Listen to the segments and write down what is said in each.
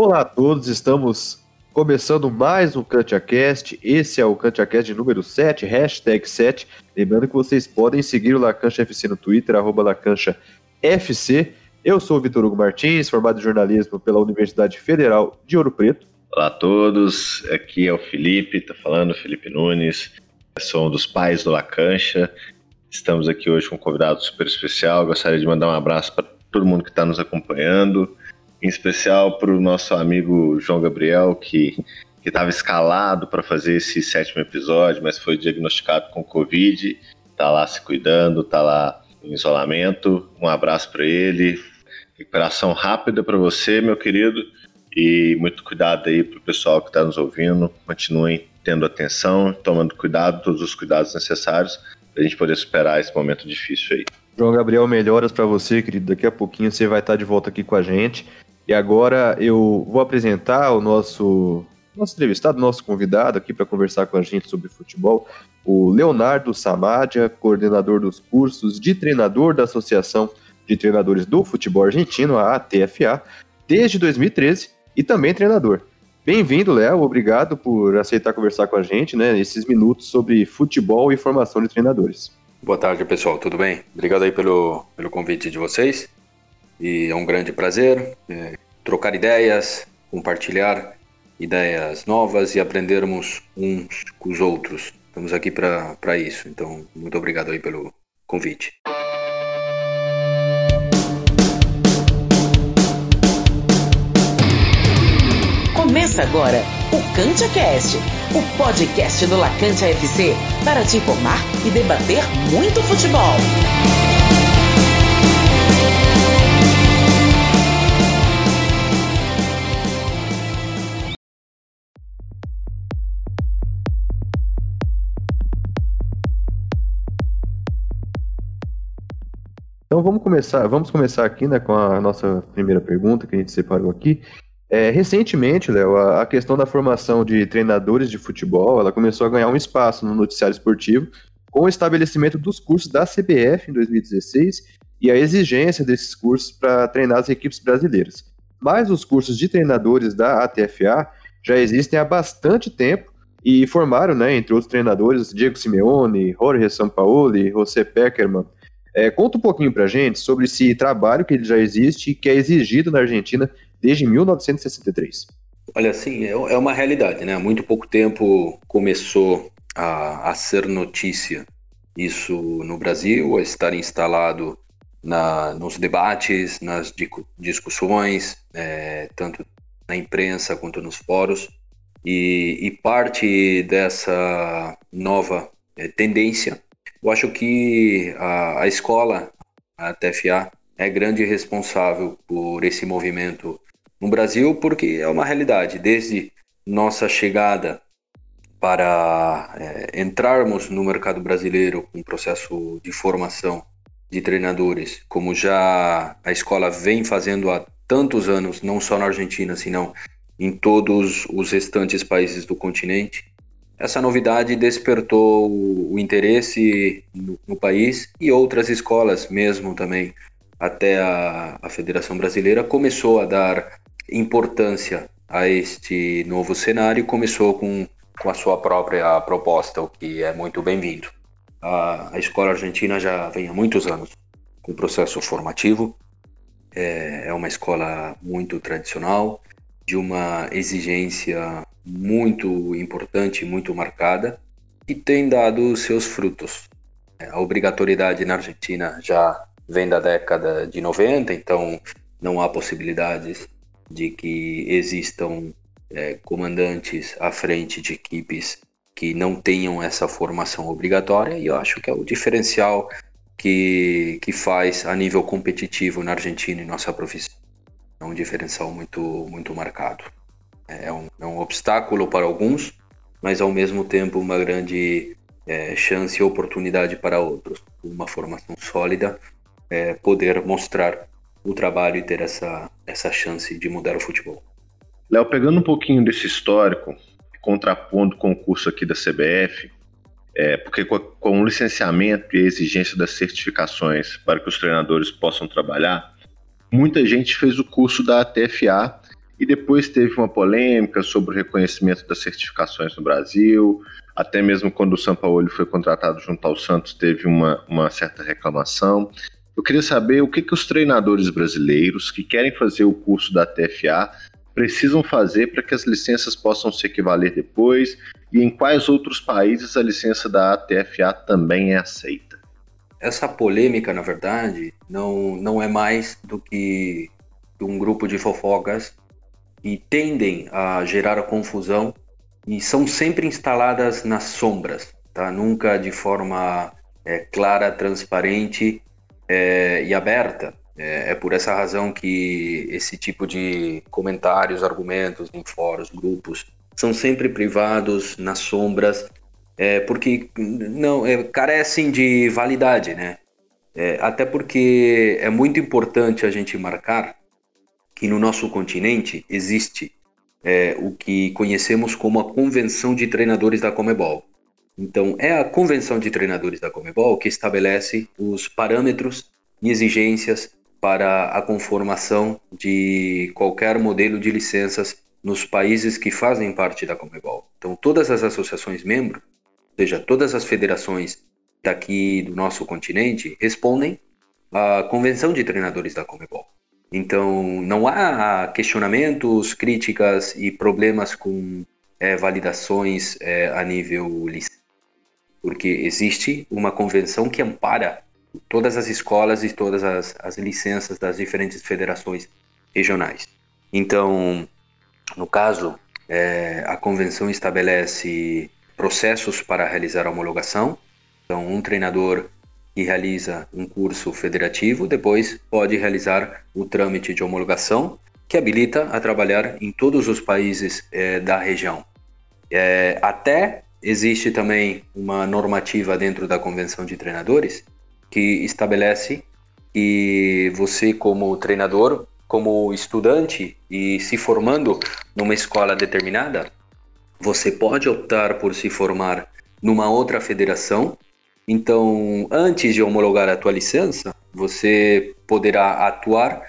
Olá a todos, estamos começando mais um CantiaCast. Esse é o CantiaCast número 7, hashtag 7. Lembrando que vocês podem seguir o Lacancha FC no Twitter, arroba Lacancha FC. Eu sou o Vitor Hugo Martins, formado em jornalismo pela Universidade Federal de Ouro Preto. Olá a todos, aqui é o Felipe, tá falando, Felipe Nunes. Sou um dos pais do Lacancha. Estamos aqui hoje com um convidado super especial. Gostaria de mandar um abraço para todo mundo que está nos acompanhando em especial para o nosso amigo João Gabriel, que estava escalado para fazer esse sétimo episódio, mas foi diagnosticado com Covid, está lá se cuidando, está lá em isolamento. Um abraço para ele, recuperação rápida para você, meu querido, e muito cuidado aí para o pessoal que está nos ouvindo. Continuem tendo atenção, tomando cuidado, todos os cuidados necessários para a gente poder superar esse momento difícil aí. João Gabriel, melhoras para você, querido. Daqui a pouquinho você vai estar de volta aqui com a gente. E agora eu vou apresentar o nosso nosso entrevistado, nosso convidado aqui para conversar com a gente sobre futebol, o Leonardo Samadia, coordenador dos cursos de treinador da Associação de Treinadores do Futebol Argentino, a ATFA, desde 2013 e também treinador. Bem-vindo, Léo. Obrigado por aceitar conversar com a gente, né, nesses minutos sobre futebol e formação de treinadores. Boa tarde, pessoal. Tudo bem? Obrigado aí pelo, pelo convite de vocês. E é um grande prazer é, trocar ideias, compartilhar ideias novas e aprendermos uns com os outros. Estamos aqui para isso. Então, muito obrigado aí pelo convite. Começa agora o CantiaCast, o podcast do Lacantia FC para te informar e debater muito futebol. Então vamos começar, vamos começar aqui né, com a nossa primeira pergunta que a gente separou aqui. É, recentemente, Léo, a, a, questão da formação de treinadores de futebol, ela começou a ganhar um espaço no noticiário esportivo com o estabelecimento dos cursos da CBF em 2016 e a exigência desses cursos para treinar as equipes brasileiras. Mas os cursos de treinadores da ATFA já existem há bastante tempo e formaram, né, entre outros treinadores, Diego Simeone, Jorge Sampaoli, José Peckerman, é, conta um pouquinho para gente sobre esse trabalho que já existe e que é exigido na Argentina desde 1963. Olha, sim, é, é uma realidade, né? Há muito pouco tempo começou a, a ser notícia isso no Brasil, a estar instalado na, nos debates, nas discussões, é, tanto na imprensa quanto nos fóruns. E, e parte dessa nova é, tendência eu acho que a, a escola, a TFA, é grande responsável por esse movimento no Brasil, porque é uma realidade. Desde nossa chegada para é, entrarmos no mercado brasileiro com um processo de formação de treinadores, como já a escola vem fazendo há tantos anos, não só na Argentina, senão em todos os restantes países do continente. Essa novidade despertou o interesse no, no país e outras escolas mesmo também. Até a, a Federação Brasileira começou a dar importância a este novo cenário começou com, com a sua própria proposta, o que é muito bem-vindo. A, a escola argentina já vem há muitos anos com processo formativo, é, é uma escola muito tradicional, de uma exigência muito importante, muito marcada, e tem dado seus frutos. A obrigatoriedade na Argentina já vem da década de 90, então não há possibilidades de que existam é, comandantes à frente de equipes que não tenham essa formação obrigatória, e eu acho que é o diferencial que, que faz a nível competitivo na Argentina em nossa profissão. É um diferencial muito, muito marcado. É um, é um obstáculo para alguns, mas ao mesmo tempo uma grande é, chance e oportunidade para outros. Uma formação sólida, é, poder mostrar o trabalho e ter essa, essa chance de mudar o futebol. Léo, pegando um pouquinho desse histórico, contrapondo o curso aqui da CBF, é, porque com o licenciamento e a exigência das certificações para que os treinadores possam trabalhar, muita gente fez o curso da ATFA e depois teve uma polêmica sobre o reconhecimento das certificações no Brasil, até mesmo quando o São Paulo foi contratado junto ao Santos, teve uma, uma certa reclamação. Eu queria saber o que, que os treinadores brasileiros que querem fazer o curso da TFA precisam fazer para que as licenças possam se equivaler depois e em quais outros países a licença da ATFA também é aceita. Essa polêmica, na verdade, não, não é mais do que um grupo de fofocas que tendem a gerar confusão e são sempre instaladas nas sombras, tá? nunca de forma é, clara, transparente é, e aberta. É, é, por essa razão que esse tipo de comentários, argumentos em fóruns, grupos, são sempre privados, nas sombras, é, porque não é, carecem de validade, né? É, até porque é muito importante a gente marcar que no nosso continente existe é, o que conhecemos como a Convenção de Treinadores da Comebol. Então, é a Convenção de Treinadores da Comebol que estabelece os parâmetros e exigências para a conformação de qualquer modelo de licenças nos países que fazem parte da Comebol. Então, todas as associações membros, seja, todas as federações daqui do nosso continente, respondem à Convenção de Treinadores da Comebol. Então, não há questionamentos, críticas e problemas com é, validações é, a nível licença, porque existe uma convenção que ampara todas as escolas e todas as, as licenças das diferentes federações regionais. Então, no caso, é, a convenção estabelece processos para realizar a homologação. Então, um treinador que realiza um curso federativo depois pode realizar o trâmite de homologação, que habilita a trabalhar em todos os países é, da região. É, até existe também uma normativa dentro da Convenção de Treinadores que estabelece que você, como treinador, como estudante e se formando numa escola determinada, você pode optar por se formar numa outra federação. Então, antes de homologar a tua licença, você poderá atuar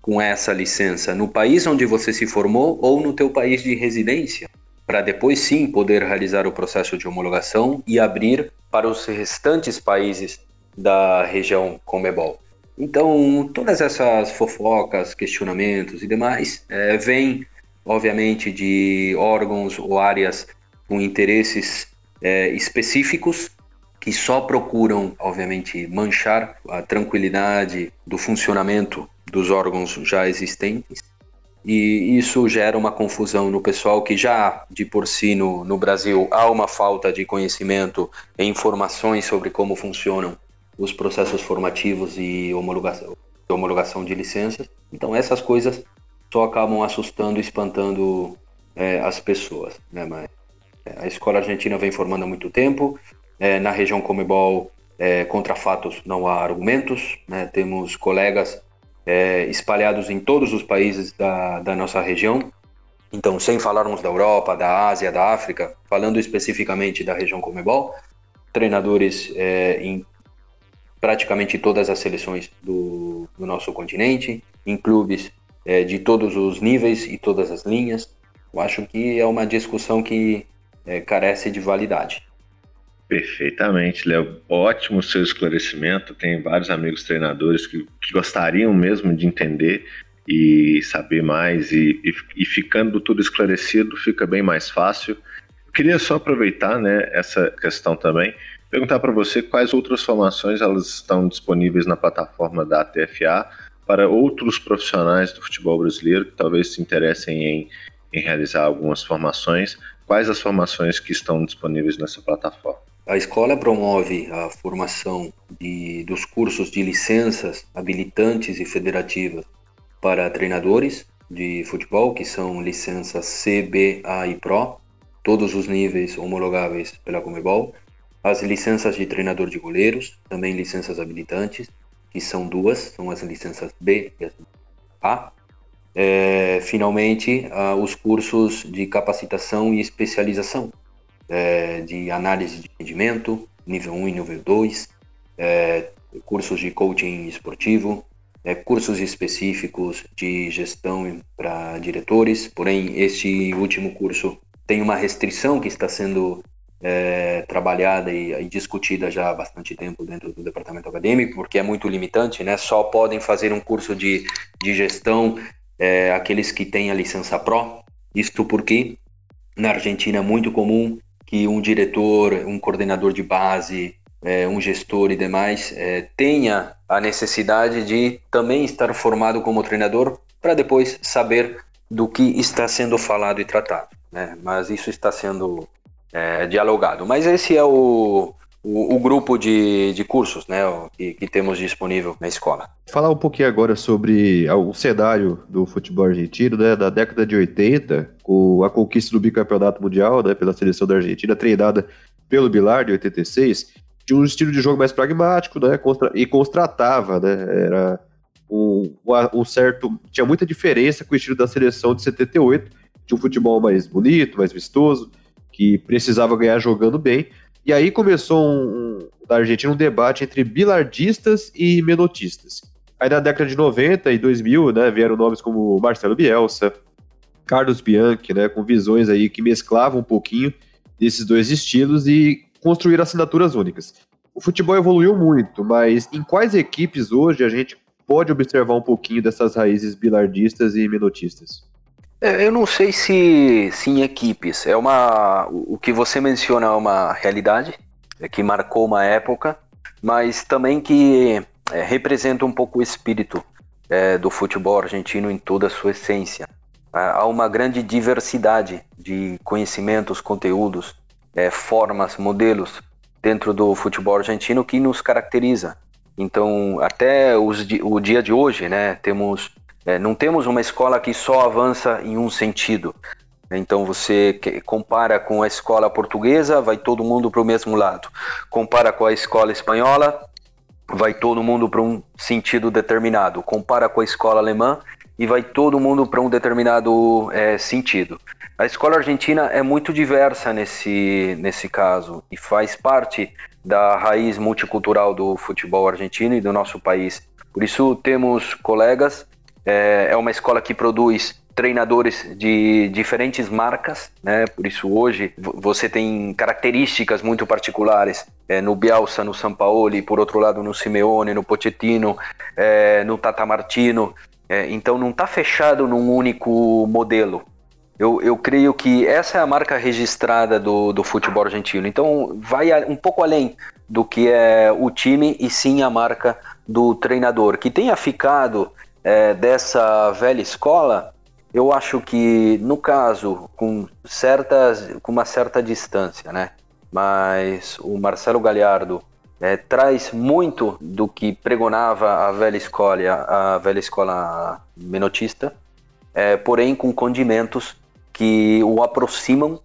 com essa licença no país onde você se formou ou no teu país de residência, para depois sim poder realizar o processo de homologação e abrir para os restantes países da região Comebol. Então, todas essas fofocas, questionamentos e demais é, vêm, obviamente, de órgãos ou áreas com interesses é, específicos que só procuram, obviamente, manchar a tranquilidade do funcionamento dos órgãos já existentes. E isso gera uma confusão no pessoal que já de por si no, no Brasil há uma falta de conhecimento e informações sobre como funcionam os processos formativos e homologação, homologação de licenças. Então essas coisas só acabam assustando e espantando é, as pessoas. Né? Mas é, a escola argentina vem formando há muito tempo. É, na região Comebol, é, contra fatos não há argumentos. Né? Temos colegas é, espalhados em todos os países da, da nossa região. Então, sem falarmos da Europa, da Ásia, da África, falando especificamente da região Comebol, treinadores é, em praticamente todas as seleções do, do nosso continente, em clubes é, de todos os níveis e todas as linhas. Eu acho que é uma discussão que é, carece de validade. Perfeitamente, Léo. Ótimo seu esclarecimento. Tem vários amigos treinadores que, que gostariam mesmo de entender e saber mais, e, e, e, ficando tudo esclarecido, fica bem mais fácil. Eu queria só aproveitar né, essa questão também perguntar para você quais outras formações elas estão disponíveis na plataforma da TFA para outros profissionais do futebol brasileiro que talvez se interessem em, em realizar algumas formações. Quais as formações que estão disponíveis nessa plataforma? A escola promove a formação de, dos cursos de licenças habilitantes e federativas para treinadores de futebol, que são licenças C, B, A e Pro, todos os níveis homologáveis pela Comebol as licenças de treinador de goleiros, também licenças habilitantes, que são duas, são as licenças B e A. É, finalmente, uh, os cursos de capacitação e especialização, é, de análise de rendimento, nível 1 e nível 2, é, cursos de coaching esportivo, é, cursos específicos de gestão para diretores, porém, este último curso tem uma restrição que está sendo é, trabalhada e, e, discutida já há bastante tempo dentro do departamento acadêmico, porque é muito limitante, né? Só podem fazer um curso de, de gestão é, aqueles que têm a licença PRO. Isto porque na Argentina é muito comum que um diretor, um coordenador de base, é, um gestor e demais é, tenha a necessidade de também estar formado como treinador para depois saber do que está sendo falado e tratado. Né? Mas isso está sendo é, dialogado. Mas esse é o, o, o grupo de, de cursos né, que, que, temos disponível na escola. Falar um pouquinho agora sobre o cenário do futebol argentino, né, da década de 80, com a conquista do bicampeonato mundial né, pela seleção da Argentina, treinada pelo Bilar de 86, de um estilo de jogo mais pragmático, né, e constratava, né, era um certo, tinha muita diferença com o estilo da seleção de 78, de um futebol mais bonito, mais vistoso, que precisava ganhar jogando bem, e aí começou um, um, na Argentina um debate entre bilardistas e menotistas. Aí na década de 90 e 2000, né, vieram nomes como Marcelo Bielsa, Carlos Bianchi, né, com visões aí que mesclavam um pouquinho desses dois estilos e construíram assinaturas únicas. O futebol evoluiu muito, mas em quais equipes hoje a gente pode observar um pouquinho dessas raízes bilardistas e menotistas? É, eu não sei se, se em equipes. É uma. O que você menciona é uma realidade é que marcou uma época, mas também que é, representa um pouco o espírito é, do futebol argentino em toda a sua essência. Há uma grande diversidade de conhecimentos, conteúdos, é, formas, modelos dentro do futebol argentino que nos caracteriza. Então, até os, o dia de hoje, né, temos é, não temos uma escola que só avança em um sentido. Então você compara com a escola portuguesa, vai todo mundo para o mesmo lado. Compara com a escola espanhola, vai todo mundo para um sentido determinado. Compara com a escola alemã e vai todo mundo para um determinado é, sentido. A escola argentina é muito diversa nesse, nesse caso e faz parte da raiz multicultural do futebol argentino e do nosso país. Por isso temos colegas é, é uma escola que produz treinadores de diferentes marcas, né? Por isso hoje você tem características muito particulares é, no Bielsa, no Sampaoli, por outro lado no Simeone, no Pochettino, é, no Tata Martino. É, então não está fechado num único modelo. Eu, eu creio que essa é a marca registrada do, do futebol argentino. Então vai um pouco além do que é o time e sim a marca do treinador, que tenha ficado é, dessa velha escola, eu acho que, no caso, com, certas, com uma certa distância, né? Mas o Marcelo Galhardo é, traz muito do que pregonava a velha escola, a velha escola menotista, é, porém com condimentos que o aproximam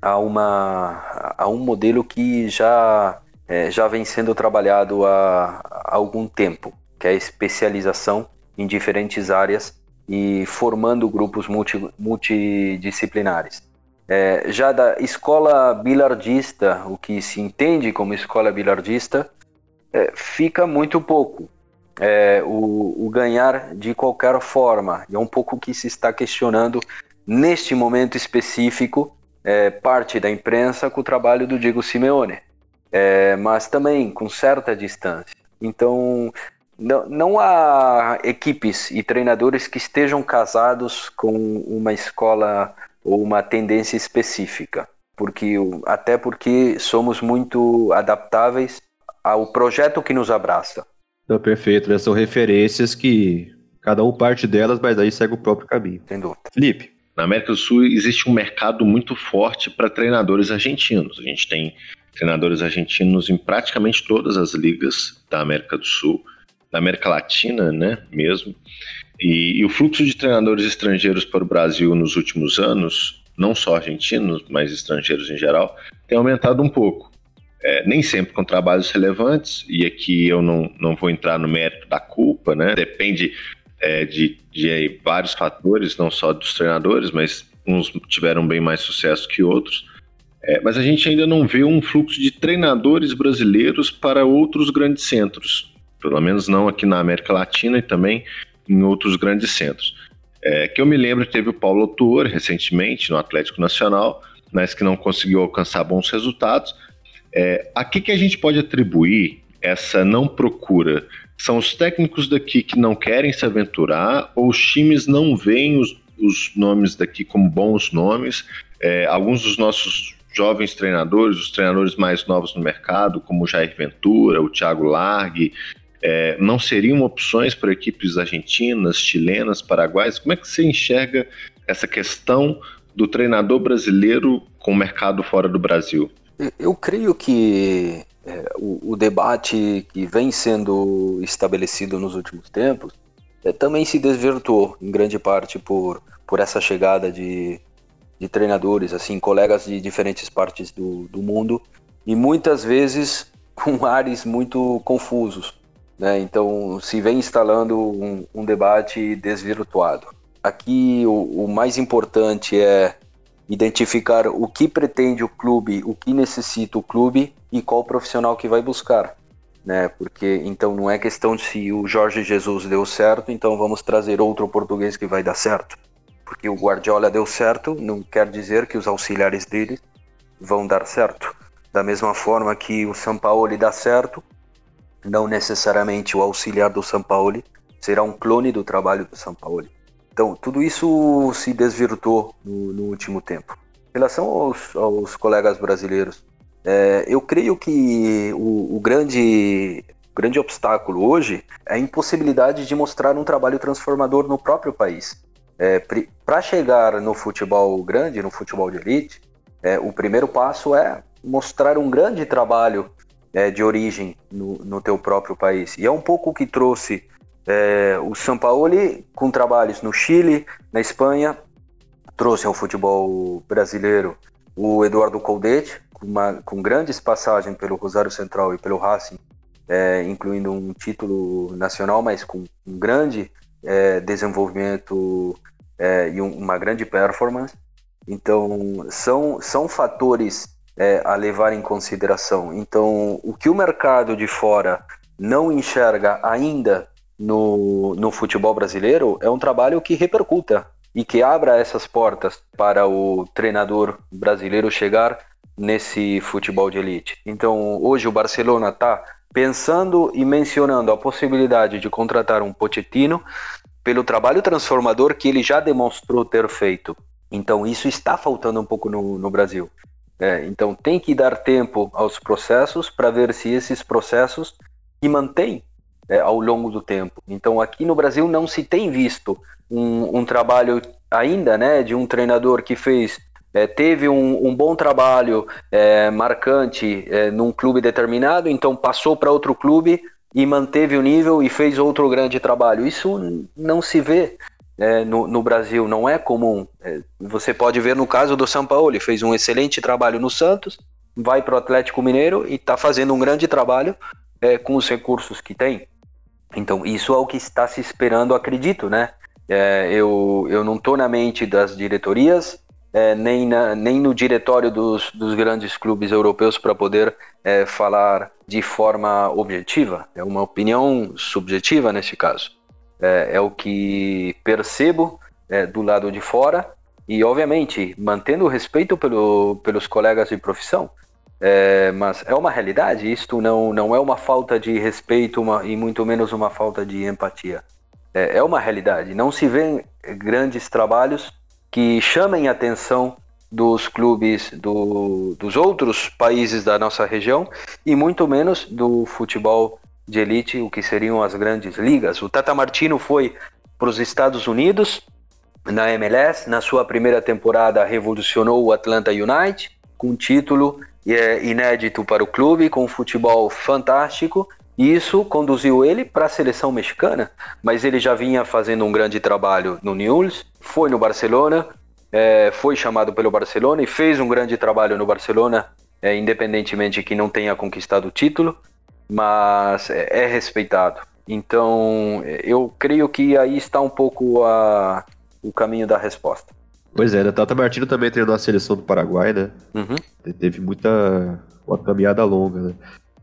a, uma, a um modelo que já, é, já vem sendo trabalhado há, há algum tempo, que é a especialização em diferentes áreas e formando grupos multi, multidisciplinares. É, já da escola bilardista, o que se entende como escola bilardista, é, fica muito pouco. É, o, o, ganhar de qualquer forma. E é um pouco que se está questionando neste momento específico, é, parte da imprensa com o trabalho do Diego Simeone, é, mas também com certa distância. Então, não, não há equipes e treinadores que estejam casados com uma escola ou uma tendência específica, porque até porque somos muito adaptáveis ao projeto que nos abraça. Então, perfeito, né? são referências que cada um parte delas, mas aí segue o próprio caminho. Sem dúvida. Felipe. Na América do Sul existe um mercado muito forte para treinadores argentinos. A gente tem treinadores argentinos em praticamente todas as ligas da América do Sul da América Latina, né, mesmo. E, e, o fluxo de treinadores estrangeiros para o Brasil nos últimos anos, não só argentinos, mas estrangeiros em geral, tem aumentado um pouco. É, nem sempre com trabalhos relevantes, e aqui eu não, não vou entrar no mérito da culpa, né? Depende é, de, de vários fatores, não só dos treinadores, mas uns tiveram bem mais sucesso que outros. É, mas a gente ainda não vê um fluxo de treinadores brasileiros para outros grandes centros pelo menos não aqui na América Latina e também em outros grandes centros. É, que eu me lembro teve o Paulo Tuor recentemente no Atlético Nacional, mas que não conseguiu alcançar bons resultados. É, a que, que a gente pode atribuir essa não procura? São os técnicos daqui que não querem se aventurar ou os times não veem os, os nomes daqui como bons nomes? É, alguns dos nossos jovens treinadores, os treinadores mais novos no mercado, como o Jair Ventura, o Thiago Largue, é, não seriam opções para equipes argentinas, chilenas, paraguaias? Como é que você enxerga essa questão do treinador brasileiro com o mercado fora do Brasil? Eu creio que é, o, o, debate que vem sendo estabelecido nos últimos tempos é, também se desvirtuou em grande parte por, por essa chegada de de treinadores, assim, colegas de diferentes partes do, do mundo e muitas vezes com ares muito confusos. Né? Então se vem instalando um, um debate desvirtuado. Aqui o, o, mais importante é identificar o que pretende o clube, o que necessita o clube e qual profissional que vai buscar. Né? Porque então não é questão de se o Jorge Jesus deu certo, então vamos trazer outro português que vai dar certo porque o Guardiola deu certo, não quer dizer que os auxiliares dele vão dar certo. Da mesma forma que o São Paulo dá certo, não necessariamente o auxiliar do São Paulo será um clone do trabalho do São Paulo. Então, tudo isso se desvirtuou no, no último tempo. Em relação aos, aos colegas brasileiros, é, eu creio que o, o grande, grande obstáculo hoje é a impossibilidade de mostrar um trabalho transformador no próprio país. É, para chegar no futebol grande, no futebol de elite, é, o primeiro passo é mostrar um grande trabalho é, de origem no, no teu próprio país. E é um pouco o que trouxe é, o São Paulo com trabalhos no Chile, na Espanha, trouxe ao futebol brasileiro o Eduardo Coldete, com, com grandes passagens pelo Rosário Central e pelo Racing, é, incluindo um título nacional, mas com um grande é, desenvolvimento é, e um, uma grande performance. Então, são, são fatores é, a levar em consideração. Então, o que o mercado de fora não enxerga ainda no, no futebol brasileiro é um trabalho que repercuta e que abra essas portas para o treinador brasileiro chegar nesse futebol de elite. Então, hoje o Barcelona está pensando e mencionando a possibilidade de contratar um Pochettino pelo trabalho transformador que ele já demonstrou ter feito. Então, isso está faltando um pouco no, no Brasil. É, então, tem que dar tempo aos processos para ver se esses processos se mantêm é, ao longo do tempo. Então, aqui no Brasil não se tem visto um, um trabalho ainda né, de um treinador que fez é, teve um, um, bom trabalho é, marcante é, num clube determinado, então passou para outro clube, e manteve o nível e fez outro grande trabalho. Isso não se vê é, no, no, Brasil, não é comum. É, você pode ver no caso do São Paulo, ele fez um excelente trabalho no Santos, vai para o Atlético Mineiro e está fazendo um grande trabalho é, com os recursos que tem. Então, isso é o que está se esperando, acredito, né? É, eu, eu não estou na mente das diretorias, é, nem, na, nem no diretório dos, dos grandes clubes europeus para poder é, falar de forma objetiva. É uma opinião subjetiva nesse caso. É, é o que percebo é, do lado de fora e, obviamente, mantendo o respeito pelo, pelos colegas de profissão. É, mas é uma realidade, isto não, não é uma falta de respeito uma, e muito menos uma falta de empatia. É, é uma realidade. Não se vê grandes trabalhos que chamem a atenção dos clubes do, dos outros países da nossa região e muito menos do futebol de elite, o que seriam as grandes ligas. O Tata Martino foi para os Estados Unidos na MLS, na sua primeira temporada revolucionou o Atlanta United com um título é, inédito para o clube, com um futebol fantástico isso conduziu ele para a seleção mexicana, mas ele já vinha fazendo um grande trabalho no Newell's, foi no Barcelona, é, foi chamado pelo Barcelona e fez um grande trabalho no Barcelona, é, independentemente que não tenha conquistado o título, mas é, é respeitado. Então, eu creio que aí está um pouco a, o caminho da resposta. Pois é, o Tata Martino também treinou a seleção do Paraguai, né? Uhum. Teve muita. uma caminhada longa, né?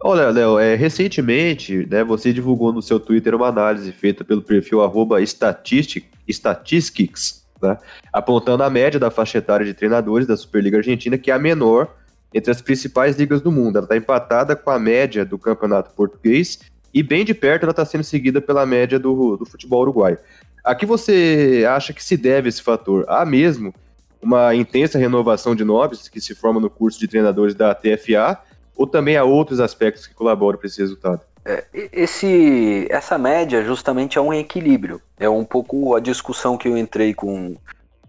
Olha, Léo, é, recentemente, né, você divulgou no seu Twitter uma análise feita pelo perfil arroba Statistics, né, apontando a média da faixa etária de treinadores da Superliga Argentina, que é a menor entre as principais ligas do mundo. Ela está empatada com a média do campeonato português e bem de perto ela está sendo seguida pela média do, do futebol uruguaio. A que você acha que se deve esse fator? Há mesmo uma intensa renovação de nobres que se forma no curso de treinadores da TFA ou também há outros aspectos que colaboram para esse resultado? É, esse, essa média justamente é um equilíbrio. É um pouco a discussão que eu entrei com,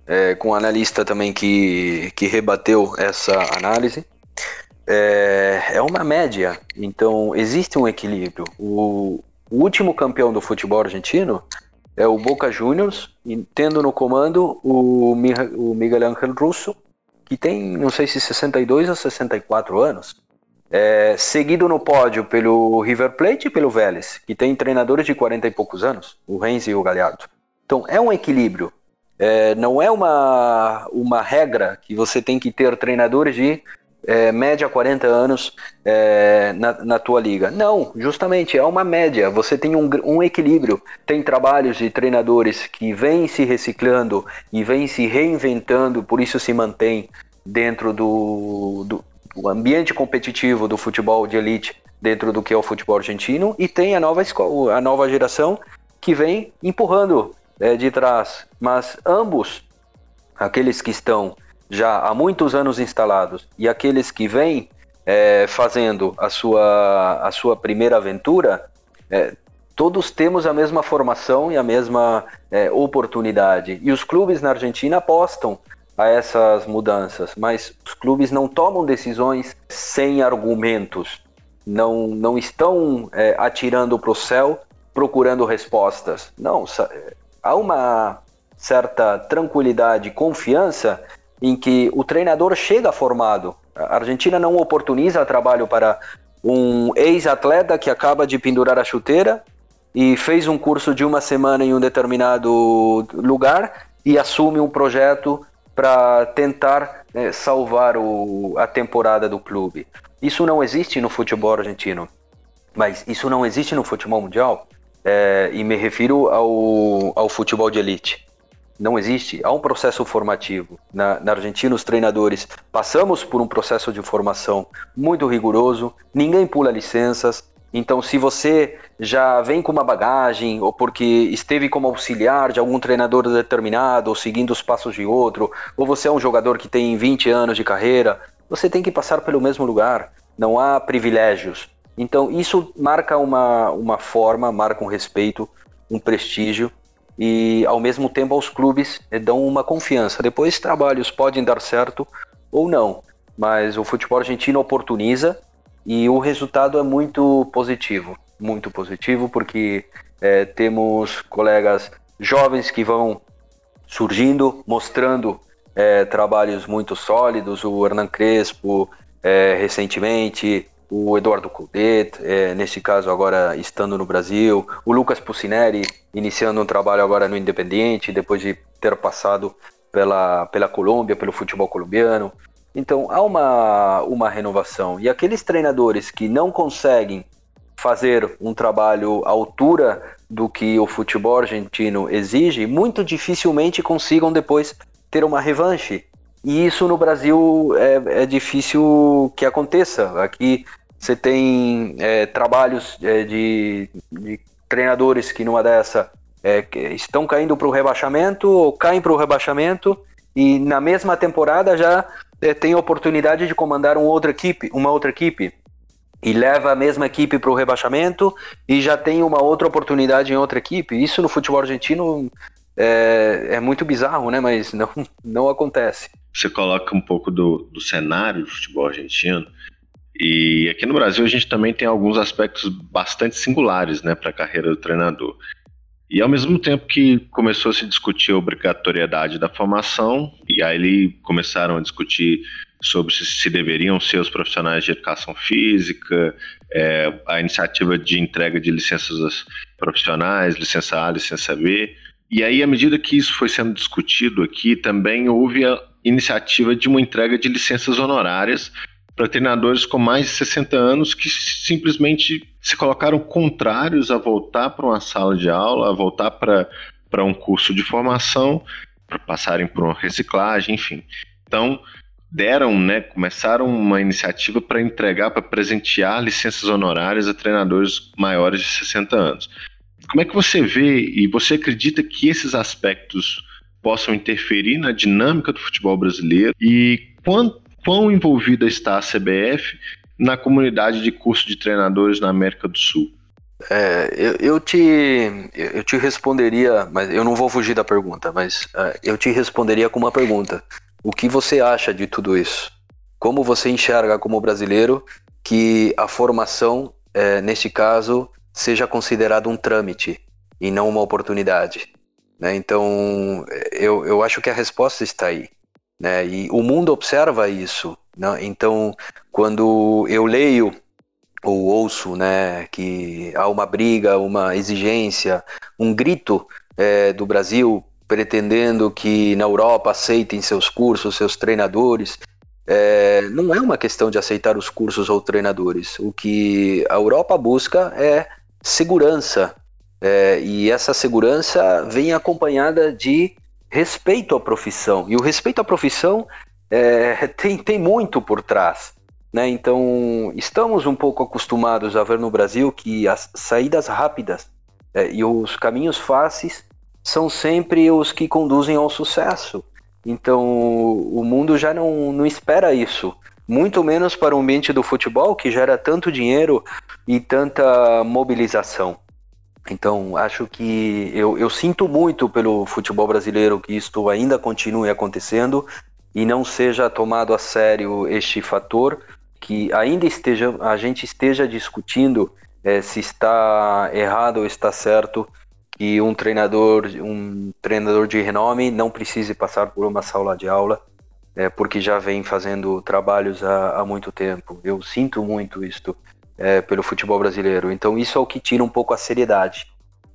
é, com um analista também que, que rebateu essa análise. É, é uma média, então existe um equilíbrio. O, o último campeão do futebol argentino é o Boca Juniors, tendo no comando o, o Miguel Ángel Russo, que tem, não sei se 62 ou 64 anos. É, seguido no pódio pelo River Plate e pelo Vélez, que tem treinadores de 40 e poucos anos, o Renzi e o Galhardo. Então é um equilíbrio. É, não é uma, uma regra que você tem que ter treinadores de é, média 40 anos é, na, na tua liga. Não, justamente é uma média. Você tem um, um equilíbrio. Tem trabalhos de treinadores que vêm se reciclando e vêm se reinventando, por isso se mantém dentro do, do, o ambiente competitivo do futebol de elite dentro do que é o futebol argentino e tem a nova a nova geração que vem empurrando é, de trás. Mas ambos, aqueles que estão já há muitos anos instalados e aqueles que vêm é, fazendo a sua, a sua primeira aventura, é, todos temos a mesma formação e a mesma é, oportunidade. E os clubes na Argentina apostam a essas mudanças, mas os clubes não tomam decisões sem argumentos, não, não estão é, atirando para o céu procurando respostas. Não, há uma certa tranquilidade confiança em que o treinador chega formado. A Argentina não oportuniza trabalho para um ex-atleta que acaba de pendurar a chuteira e fez um curso de uma semana em um determinado lugar e assume um projeto para tentar é, salvar o, a temporada do clube. Isso não existe no futebol argentino, mas isso não existe no futebol mundial, é, e me refiro ao, ao futebol de elite. Não existe. Há um processo formativo. Na, na Argentina, os treinadores passamos por um processo de formação muito rigoroso, ninguém pula licenças, então, se você já vem com uma bagagem, ou porque esteve como auxiliar de algum treinador determinado, ou seguindo os passos de outro, ou você é um jogador que tem 20 anos de carreira, você tem que passar pelo mesmo lugar. Não há privilégios. Então, isso marca uma, uma forma, marca um respeito, um prestígio, e ao mesmo tempo aos clubes dão uma confiança. Depois, trabalhos podem dar certo ou não, mas o futebol argentino oportuniza e o resultado é muito positivo, muito positivo, porque é, temos colegas jovens que vão surgindo, mostrando é, trabalhos muito sólidos. O Hernan Crespo, é, recentemente, o Eduardo Coudet, é, nesse caso agora estando no Brasil, o Lucas Pucineri iniciando um trabalho agora no Independiente, depois de ter passado pela, pela Colômbia, pelo futebol colombiano. Então há uma, uma renovação. E aqueles treinadores que não conseguem fazer um trabalho à altura do que o futebol argentino exige, muito dificilmente consigam depois ter uma revanche. E isso no Brasil é, é difícil que aconteça. Aqui você tem é, trabalhos é, de, de, treinadores que numa dessa é, estão caindo para o rebaixamento ou caem para o rebaixamento e na mesma temporada já é, tem oportunidade de comandar uma outra equipe, uma outra equipe e leva a mesma equipe para o rebaixamento e já tem uma outra oportunidade em outra equipe. Isso no futebol argentino é, é muito bizarro, né? Mas não, não acontece. Você coloca um pouco do, do cenário do futebol argentino e aqui no Brasil a gente também tem alguns aspectos bastante singulares, né, para a carreira do treinador. E ao mesmo tempo que começou a se discutir a obrigatoriedade da formação, e aí começaram a discutir sobre se, deveriam ser os profissionais de educação física, é, a iniciativa de entrega de licenças profissionais, licença A, licença B. E aí, à medida que isso foi sendo discutido aqui, também houve a iniciativa de uma entrega de licenças honorárias para treinadores com mais de 60 anos que simplesmente se colocaram contrários a voltar para uma sala de aula, a voltar para um curso de formação, para passarem por uma reciclagem, enfim. Então, deram, né, começaram uma iniciativa para entregar, para presentear licenças honorárias a treinadores maiores de 60 anos. Como é que você vê e você acredita que esses aspectos possam interferir na dinâmica do futebol brasileiro e quão, quão envolvida está a CBF na comunidade de curso de treinadores na América do Sul? É, eu, eu, te, eu te responderia, mas eu não vou fugir da pergunta, mas uh, eu te responderia com uma pergunta. O que você acha de tudo isso? Como você enxerga como brasileiro que a formação, é, neste caso, seja considerada um trâmite e não uma oportunidade? Né? Então, eu, eu acho que a resposta está aí. Né? E o mundo observa isso. Né? Então, quando eu leio ou ouço né, que há uma briga, uma exigência, um grito é, do Brasil pretendendo que na Europa aceitem seus cursos, seus treinadores. É, não é uma questão de aceitar os cursos ou treinadores. O que a Europa busca é segurança. É, e essa segurança vem acompanhada de respeito à profissão. E o respeito à profissão é, tem, tem muito por trás. Né? Então, estamos um pouco acostumados a ver no Brasil que as saídas rápidas é, e os caminhos fáceis são sempre os que conduzem ao sucesso. Então o mundo já não, não espera isso. Muito menos para o ambiente do futebol, que gera tanto dinheiro e tanta mobilização. Então, acho que eu, eu sinto muito pelo futebol brasileiro que isto ainda continue acontecendo e não seja tomado a sério este fator, que ainda esteja a gente esteja discutindo é, se está errado ou está certo que um treinador, um treinador de renome não precise passar por uma sala de aula, é, porque já vem fazendo trabalhos há, há muito tempo. Eu sinto muito isto é, pelo futebol brasileiro. Então isso é o que tira um pouco a seriedade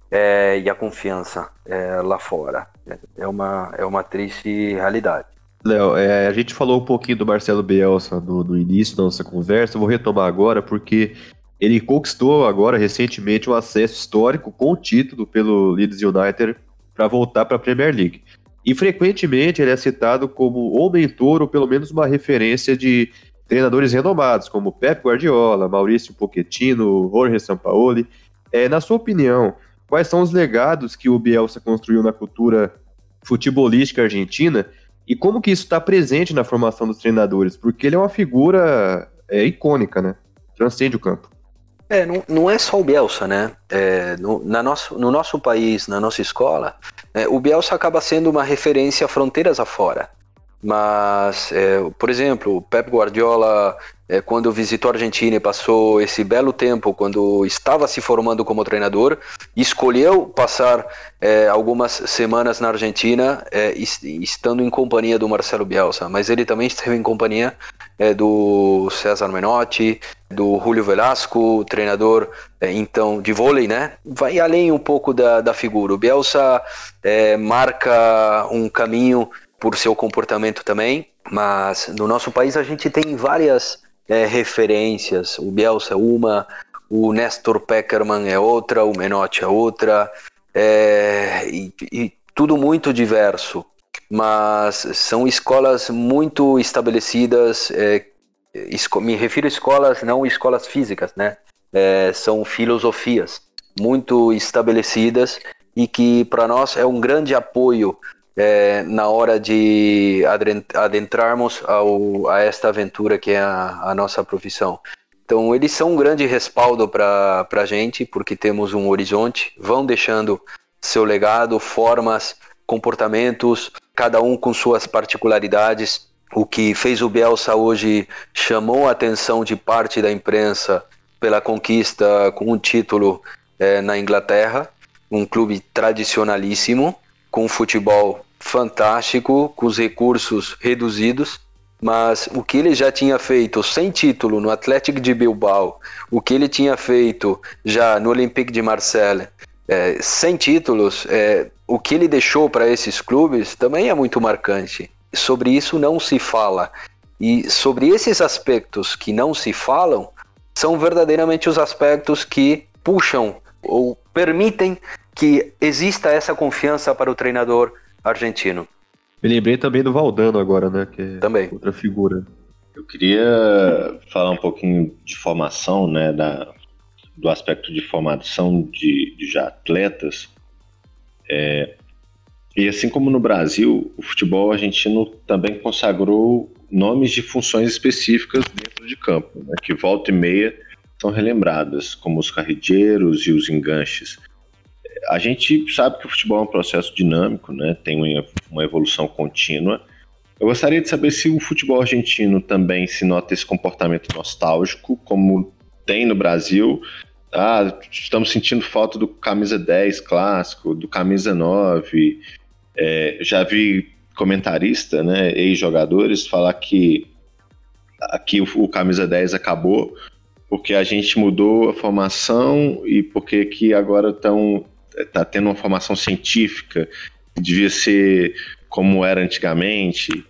é, e a confiança é, lá fora. É, é uma, é uma triste realidade. Léo, é, a gente falou um pouquinho do Marcelo Bielsa no, no início da nossa conversa, vou retomar agora porque ele conquistou agora recentemente um acesso histórico com o título pelo Leeds United para voltar para a Premier League. E frequentemente ele é citado como ou mentor ou pelo menos uma referência de treinadores renomados, como Pep Guardiola, Maurício Pochettino, Jorge Sampaoli. É, na sua opinião, quais são os legados que o Bielsa construiu na cultura futebolística argentina e como que isso está presente na formação dos treinadores? Porque ele é uma figura é, icônica, né? Transcende o campo. É, não, não é só o Bielsa, né? É, no, na nosso, no nosso país, na nossa escola, é, o Bielsa acaba sendo uma referência fronteiras afora. Mas, é, por exemplo, o Pep Guardiola, é, quando visitou a Argentina e passou esse belo tempo, quando estava se formando como treinador, escolheu passar é, algumas semanas na Argentina, é, estando em companhia do Marcelo Bielsa. Mas ele também esteve em companhia é, do César Menotti, do Julio Velasco, treinador é, então de vôlei, né? Vai além um pouco da, da figura. O Bielsa marca um caminho por seu comportamento também, mas no nosso país a gente tem várias é, referências. O Bielsa é uma, o Nestor Peckerman é outra, o Menotti é outra, é, e, e tudo muito diverso mas são escolas muito estabelecidas. É, me refiro a escolas, não escolas físicas, né? É, são filosofias muito estabelecidas e que para nós é um grande apoio é, na hora de adentrarmos ao, a esta aventura que é a, a nossa profissão. Então, eles são um grande respaldo para a gente, porque temos um horizonte, vão deixando seu legado, formas, comportamentos, cada um com suas particularidades. O que fez o Bielsa hoje chamou a atenção de parte da imprensa pela conquista com um título é, na Inglaterra, um clube tradicionalíssimo, com futebol fantástico, com os recursos reduzidos, mas o que ele já tinha feito sem título no Atlético de Bilbao, o que ele tinha feito já no Olympique de Marseille, é, sem títulos, é, o que ele deixou para esses clubes também é muito marcante. Sobre isso não se fala. E sobre esses aspectos que não se falam, são verdadeiramente os aspectos que puxam ou permitem que exista essa confiança para o treinador argentino. Me lembrei também do Valdano agora, né? Que é também. outra figura. Eu queria falar um pouquinho de formação, né? Da, do aspecto de formação de, de atletas. É, e assim como no Brasil, o futebol argentino também consagrou nomes de funções específicas dentro de campo, né, que volta e meia são relembradas, como os carrilheiros e os enganches. A gente sabe que o futebol é um processo dinâmico, né, tem uma evolução contínua. Eu gostaria de saber se o futebol argentino também se nota esse comportamento nostálgico, como tem no Brasil. Ah, estamos sentindo falta do camisa 10 clássico, do camisa 9, é, já vi comentarista, né, ex-jogadores, falar que aqui o, o, camisa 10 acabou porque a gente mudou a formação e porque que agora estão tá tendo uma formação científica devia ser como era antigamente,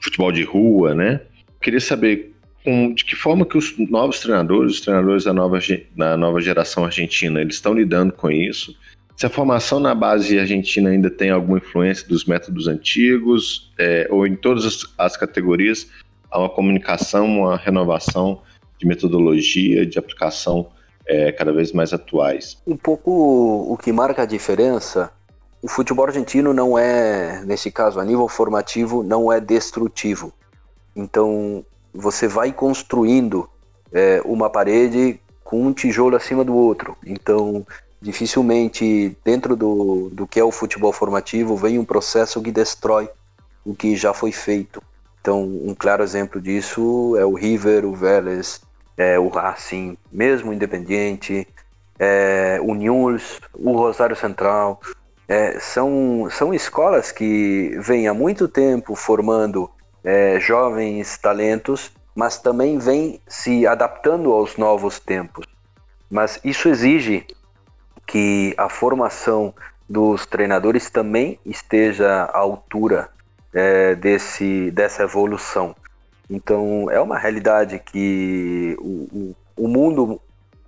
futebol de rua, né? Queria saber com, de que forma que os novos treinadores, os treinadores da nova, da nova geração argentina, eles estão lidando com isso se a formação na base argentina ainda tem alguma influência dos métodos antigos, é, ou em todas as, as, categorias, há uma comunicação, uma renovação de metodologia, de aplicação é, cada vez mais atuais. Um pouco o que marca a diferença, o futebol argentino não é, nesse caso, a nível formativo, não é destrutivo. Então, você vai construindo é, uma parede com um tijolo acima do outro. Então, dificilmente dentro do, do que é o futebol formativo vem um processo que destrói o que já foi feito. Então, um claro exemplo disso é o River, o Vélez, é, o Racing, mesmo o Independiente, é, o Newell's, o Rosário Central. É, são, são escolas que vêm há muito tempo formando é, jovens talentos, mas também vêm se adaptando aos novos tempos. Mas isso exige que a formação dos treinadores também esteja à altura é, desse, dessa evolução. Então é uma realidade que o, o, o, mundo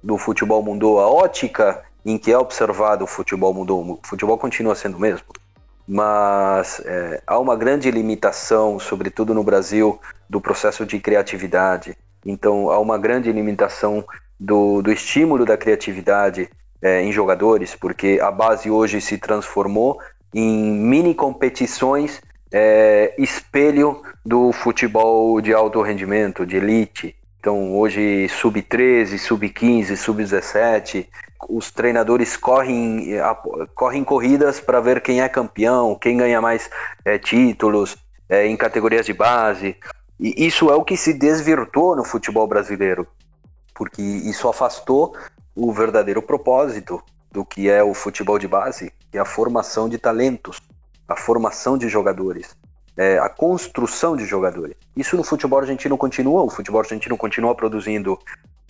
do futebol mudou, a ótica em que é observado o futebol mudou, o futebol continua sendo o mesmo, mas é, há uma grande limitação, sobretudo no Brasil, do processo de criatividade. Então há uma grande limitação do, do estímulo da criatividade é, em jogadores, porque a base hoje se transformou em mini competições é, espelho do futebol de alto rendimento, de elite. Então, hoje, sub-13, sub-15, sub-17, os treinadores correm, correm corridas para ver quem é campeão, quem ganha mais é, títulos é, em categorias de base. E isso é o que se desvirtuou no futebol brasileiro, porque isso afastou o verdadeiro propósito do que é o futebol de base, que é a formação de talentos, a formação de jogadores, é, a construção de jogadores. Isso no futebol argentino continua, o futebol argentino continua produzindo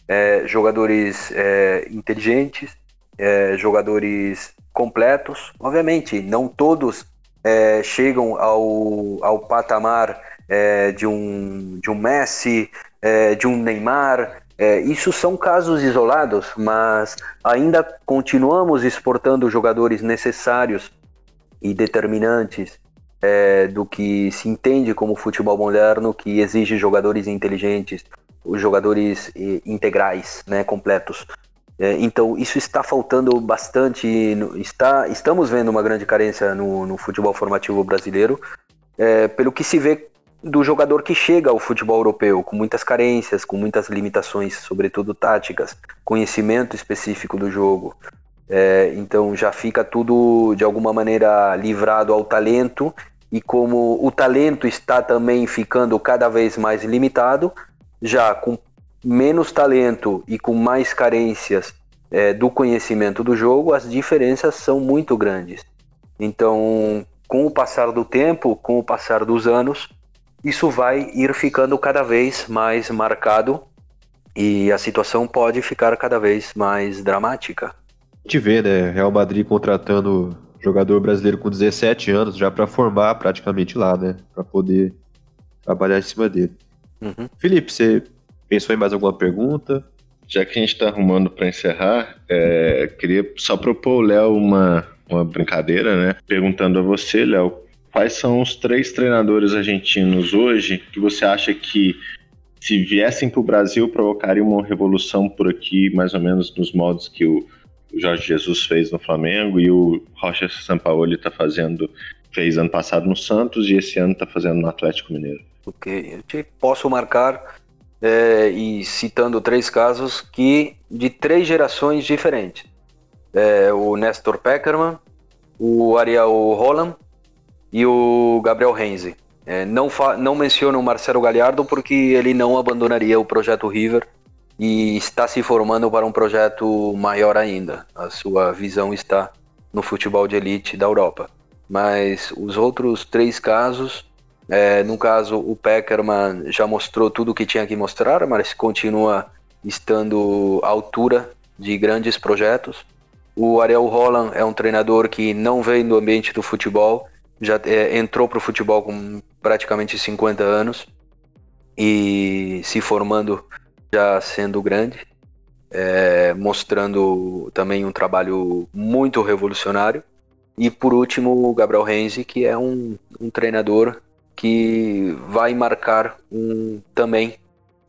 é, jogadores é, inteligentes, é, jogadores completos. Obviamente, não todos é, chegam ao, ao patamar é, de, um, de um Messi, de um Neymar, é, isso são casos isolados, mas ainda continuamos exportando jogadores necessários e determinantes é, do que se entende como futebol moderno, que exige jogadores inteligentes, os jogadores integrais, né, completos. É, então isso está faltando bastante, está, estamos vendo uma grande carência no, no futebol formativo brasileiro, é, pelo que se vê do jogador que chega ao futebol europeu, com muitas carências, com muitas limitações, sobretudo táticas, conhecimento específico do jogo. É, então já fica tudo de alguma maneira livrado ao talento, e como o talento está também ficando cada vez mais limitado, já com menos talento e com mais carências é, do conhecimento do jogo, as diferenças são muito grandes. Então, com o passar do tempo, com o passar dos anos, isso vai ir ficando cada vez mais marcado e a situação pode ficar cada vez mais dramática. A gente vê, né, Real Madrid contratando jogador brasileiro com 17 anos já para formar praticamente lá, né, para poder trabalhar em cima dele. Uhum. Felipe, você pensou em mais alguma pergunta? Já que a gente está arrumando para encerrar, é, queria só propor o Léo uma, uma brincadeira, né? Perguntando a você, Léo, quais são os três treinadores argentinos hoje que você acha que, se viessem para o Brasil, provocariam uma revolução por aqui, mais ou menos nos modos que o Jorge Jesus fez no Flamengo e o Rocha Sampaoli está fazendo, fez ano passado no Santos e esse ano está fazendo no Atlético Mineiro? Ok, eu posso marcar é, e citando três casos que de três gerações diferentes. É, o Nestor Peckerman, o Ariel Holland e o Gabriel Renzi. É, não, não menciono o Marcelo Galhardo porque ele não abandonaria o projeto River e está se formando para um projeto maior ainda. A sua visão está no futebol de elite da Europa. Mas os outros três casos é, no caso, o Peckerman já mostrou tudo o que tinha que mostrar, mas continua estando à altura de grandes projetos. O Ariel Holland é um treinador que não vem do ambiente do futebol, já é, entrou para o futebol com praticamente 50 anos e se formando já sendo grande, é, mostrando também um trabalho muito revolucionário. E por último, o Gabriel Renzi, que é um, um treinador que vai marcar um, também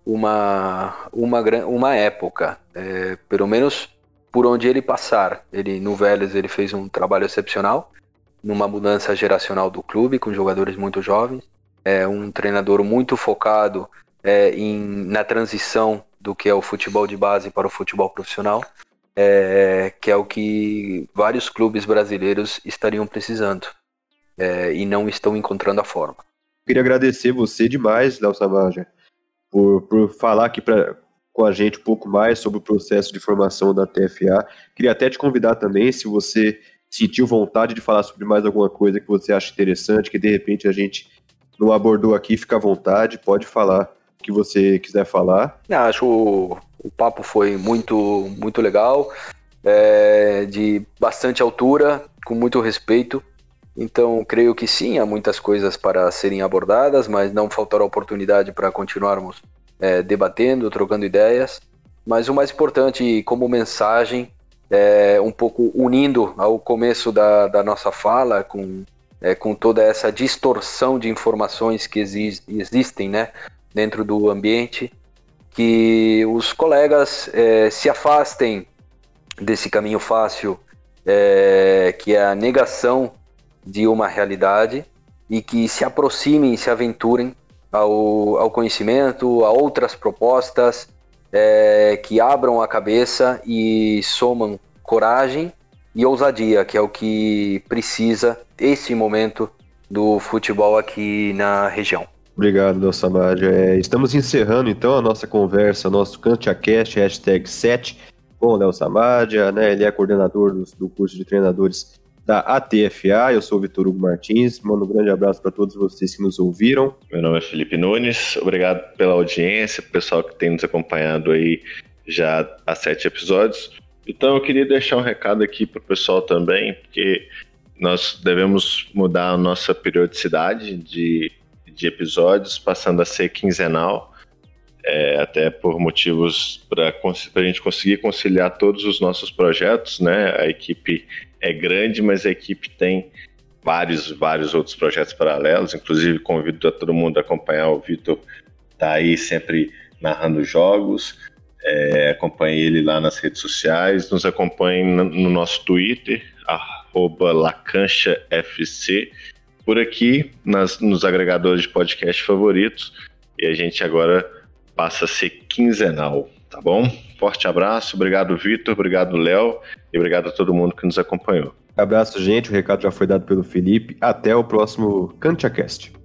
uma, uma, uma época, é, pelo menos por onde ele passar. Ele no Vélez ele fez um trabalho excepcional, numa mudança geracional do clube com jogadores muito jovens, é um treinador muito focado é, em, na transição do que é o futebol de base para o futebol profissional, é, que é o que vários clubes brasileiros estariam precisando é, e não estão encontrando a forma. Queria agradecer você demais, Léo Savaja, por, por falar aqui pra, com a gente um pouco mais sobre o processo de formação da TFA. Queria até te convidar também, se você sentiu vontade de falar sobre mais alguma coisa que você acha interessante, que de repente a gente não abordou aqui, fica à vontade, pode falar que você quiser falar. Acho o, o papo foi muito, muito legal, é, de bastante altura, com muito respeito. Então, creio que sim, há muitas coisas para serem abordadas, mas não faltará oportunidade para continuarmos é, debatendo, trocando ideias. Mas o mais importante, como mensagem, é um pouco unindo ao começo da, da nossa fala, com, é, com toda essa distorção de informações que exi existem né, dentro do ambiente, que os colegas é, se afastem desse caminho fácil, é, que é a negação de uma realidade e que se aproximem, se aventurem ao, ao conhecimento, a outras propostas, é, que abram a cabeça e somam coragem e ousadia, que é o que precisa esse momento do futebol aqui na região. Obrigado, Del Samad. É, estamos encerrando então a nossa conversa, nosso CantiaCast, hashtag 7, com o Léo Samadia, né? Ele é coordenador do, do curso de treinadores da ATFA. Eu sou o Vitor Hugo Martins. Mando um grande abraço para todos vocês que nos ouviram. Meu nome é Felipe Nunes. Obrigado pela audiência, pessoal que tem nos acompanhado aí já há sete episódios. Então eu queria deixar um recado aqui para o pessoal também, porque nós devemos mudar a nossa periodicidade de, de episódios, passando a ser quinzenal, é, até por motivos para a gente conseguir conciliar todos os nossos projetos, né? A equipe é grande, mas a equipe tem vários, vários outros projetos paralelos. Inclusive, convido a todo mundo a acompanhar o Vitor, tá aí sempre narrando jogos. É, acompanhe ele lá nas redes sociais, nos acompanhe no nosso Twitter, LacanchaFC, por aqui nas, nos agregadores de podcast favoritos. E a gente agora passa a ser quinzenal, tá bom? Forte abraço, obrigado Vitor, obrigado Léo e obrigado a todo mundo que nos acompanhou. Abraço, gente. O recado já foi dado pelo Felipe. Até o próximo CantiaCast.